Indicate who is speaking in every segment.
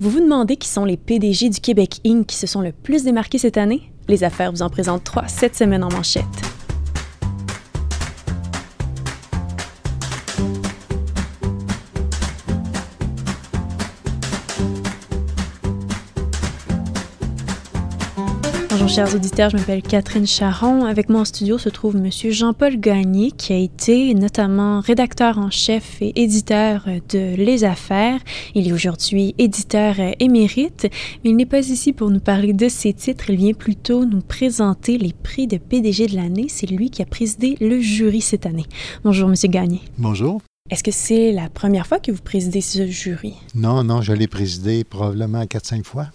Speaker 1: Vous vous demandez qui sont les PDG du Québec Inc. qui se sont le plus démarqués cette année? Les affaires vous en présentent trois cette semaine en manchette. Bonjour chers auditeurs, je m'appelle Catherine Charon. Avec moi en studio se trouve Monsieur Jean-Paul Gagné, qui a été notamment rédacteur en chef et éditeur de Les Affaires. Il est aujourd'hui éditeur émérite, mais il n'est pas ici pour nous parler de ses titres. Il vient plutôt nous présenter les prix de PDG de l'année. C'est lui qui a présidé le jury cette année. Bonjour Monsieur Gagné.
Speaker 2: Bonjour.
Speaker 1: Est-ce que c'est la première fois que vous présidez ce jury?
Speaker 2: Non, non, je l'ai présidé probablement 4-5 fois.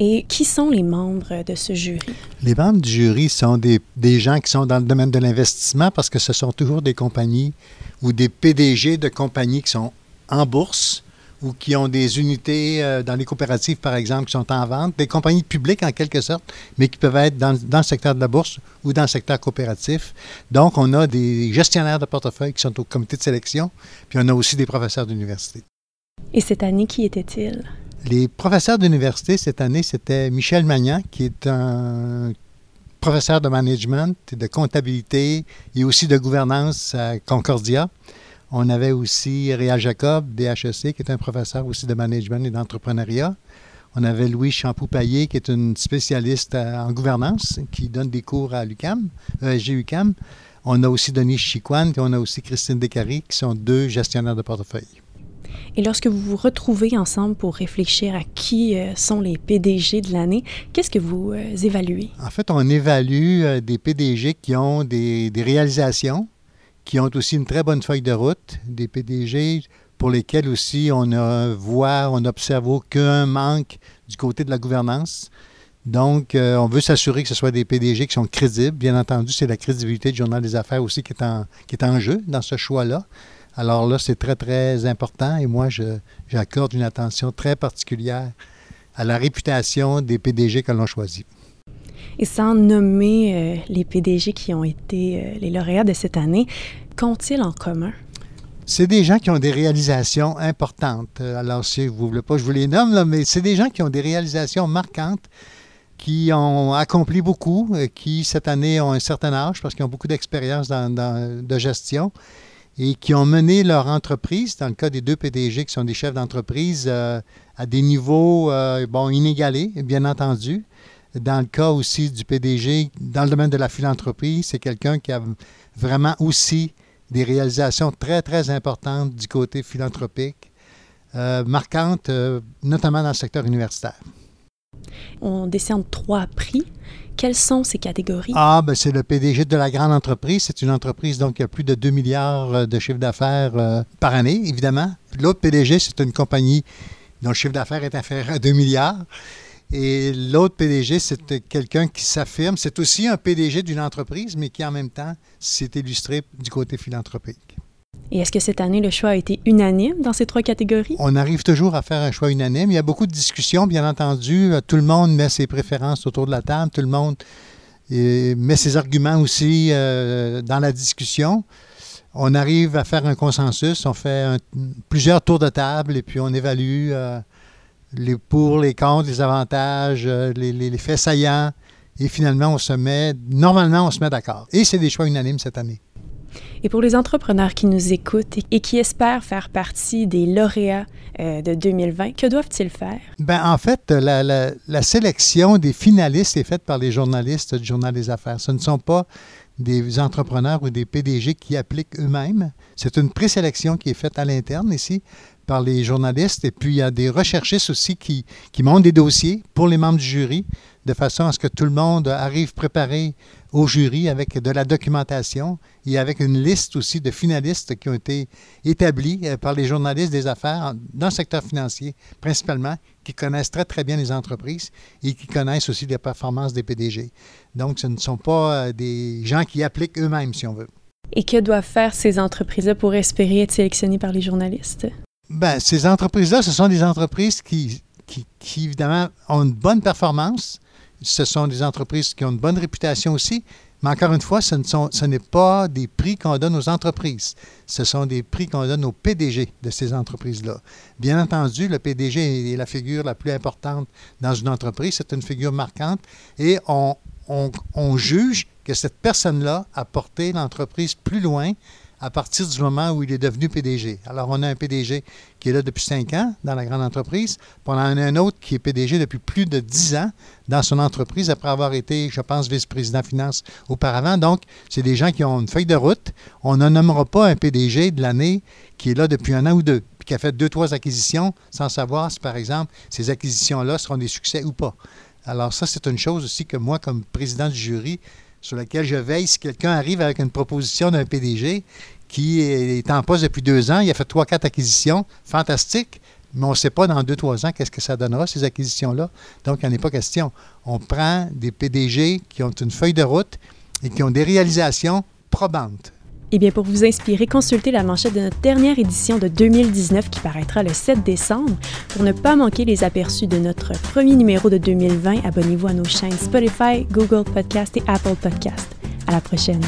Speaker 1: Et qui sont les membres de ce jury?
Speaker 2: Les membres du jury sont des, des gens qui sont dans le domaine de l'investissement parce que ce sont toujours des compagnies ou des PDG de compagnies qui sont en bourse ou qui ont des unités euh, dans les coopératives, par exemple, qui sont en vente, des compagnies publiques en quelque sorte, mais qui peuvent être dans, dans le secteur de la bourse ou dans le secteur coopératif. Donc, on a des gestionnaires de portefeuille qui sont au comité de sélection, puis on a aussi des professeurs d'université.
Speaker 1: Et cette année, qui était-il?
Speaker 2: Les professeurs d'université cette année, c'était Michel Magnan, qui est un professeur de management et de comptabilité et aussi de gouvernance à Concordia. On avait aussi Réal Jacob, DHEC, qui est un professeur aussi de management et d'entrepreneuriat. On avait Louis Champoux-Payet, qui est une spécialiste en gouvernance, qui donne des cours à l'UCAM, euh, GUCAM. On a aussi Denis Chiquan et on a aussi Christine Descaries, qui sont deux gestionnaires de portefeuille.
Speaker 1: Et lorsque vous vous retrouvez ensemble pour réfléchir à qui euh, sont les PDG de l'année, qu'est-ce que vous euh, évaluez?
Speaker 2: En fait, on évalue euh, des PDG qui ont des, réalisations, qui ont aussi une très bonne feuille de route, des PDG pour lesquels aussi on a, voit, on n'observe aucun manque du côté de la gouvernance. Donc, on veut s'assurer que ce soit des PDG qui sont crédibles. Bien entendu, c'est la crédibilité du Journal des Affaires aussi qui est en jeu dans ce choix-là. Alors là, c'est très, très important et moi, j'accorde une attention très particulière à la réputation des PDG que l'on choisit.
Speaker 1: Et sans nommer euh, les PDG qui ont été euh, les lauréats de cette année, qu'ont-ils en commun?
Speaker 2: C'est des gens qui ont des réalisations importantes. Alors, si vous ne voulez pas, je vous les nomme, là, mais c'est des gens qui ont des réalisations marquantes, qui ont accompli beaucoup, euh, qui cette année ont un certain âge parce qu'ils ont beaucoup d'expérience de gestion et qui ont mené leur entreprise, dans le cas des deux PDG qui sont des chefs d'entreprise, euh, à des niveaux euh, bon, inégalés, bien entendu. Dans le cas aussi du PDG, dans le domaine de la philanthropie, c'est quelqu'un qui a vraiment aussi des réalisations très, très importantes du côté philanthropique, euh, marquantes, notamment dans le secteur universitaire.
Speaker 1: On décerne trois prix. Quelles sont ces catégories?
Speaker 2: Ah, ben c'est le PDG de la grande entreprise. C'est une entreprise donc qui a plus de 2 milliards euh, de chiffre d'affaires euh, par année, évidemment. L'autre PDG, c'est une compagnie dont le chiffre d'affaires est inférieur à 2 milliards. Et l'autre PDG, c'est quelqu'un qui s'affirme. C'est aussi un PDG d'une entreprise, mais qui en même temps s'est illustré du côté philanthropique.
Speaker 1: Et est-ce que cette année, le choix a été unanime dans ces trois catégories?
Speaker 2: On arrive toujours à faire un choix unanime. Il y a beaucoup de discussions, bien entendu. Tout le monde met ses préférences autour de la table. Tout le monde euh, met ses arguments aussi euh, dans la discussion. On arrive à faire un consensus. On fait plusieurs tours de table et puis on évalue euh, les pour, les contre, les avantages, euh, les, les, les faits saillants. Et finalement, on se met, normalement, on se met d'accord. Et c'est des choix unanimes cette année.
Speaker 1: Et pour les entrepreneurs qui nous écoutent et qui espèrent faire partie des lauréats euh, de 2020, que doivent-ils faire?
Speaker 2: Ben, en fait, la, la, sélection des finalistes est faite par les journalistes du Journal des Affaires. Ce ne sont pas des entrepreneurs ou des PDG qui appliquent eux-mêmes. C'est une présélection qui est faite à l'interne ici par les journalistes. Et puis, il y a des recherchistes aussi qui, qui montent des dossiers pour les membres du jury de façon à ce que tout le monde arrive préparé au jury avec de la documentation et avec une liste aussi de finalistes qui ont été établis par les journalistes des affaires dans le secteur financier principalement, qui connaissent très très bien les entreprises et qui connaissent aussi les performances des PDG. Donc ce ne sont pas des gens qui appliquent eux-mêmes, si on veut.
Speaker 1: Et que doivent faire ces entreprises-là pour espérer être sélectionnées par les journalistes?
Speaker 2: Bien, ces entreprises-là, ce sont des entreprises qui, qui, qui, évidemment, ont une bonne performance, ce sont des entreprises qui ont une bonne réputation aussi, Mais encore une fois, ce, ce n'est pas des prix qu'on donne aux entreprises. Ce sont des prix qu'on donne aux PDG de ces entreprises-là. Bien entendu, le PDG est la figure la plus importante dans une entreprise. C'est une figure marquante. Et on, on, on juge que cette personne-là a porté l'entreprise plus loin à partir du moment où il est devenu PDG. Alors, on a un PDG qui est là depuis cinq ans dans la grande entreprise, puis on en a un autre qui est PDG depuis plus de dix ans dans son entreprise après avoir été, je pense, vice-président finance auparavant. Donc, c'est des gens qui ont une feuille de route. On ne nommera pas un PDG de l'année qui est là depuis un an ou deux, puis qui a fait deux, trois acquisitions sans savoir si, par exemple, ces acquisitions-là seront des succès ou pas. Alors, ça, c'est une chose aussi que moi, comme président du jury, sur laquelle je veille. Si quelqu'un arrive avec une proposition d'un PDG qui est en poste depuis deux ans, il a fait trois, quatre acquisitions, fantastique, mais on ne sait pas dans deux, trois ans qu'est-ce que ça donnera, ces acquisitions-là. Donc, il n'y en a pas question. On prend des PDG qui ont une feuille de route et qui ont des réalisations probantes.
Speaker 1: Eh bien, pour vous inspirer, consultez la manchette de notre dernière édition de 2019 qui paraîtra le 7 décembre. Pour ne pas manquer les aperçus de notre premier numéro de 2020, abonnez-vous à nos chaînes Spotify, Google Podcast et Apple Podcast. À la prochaine.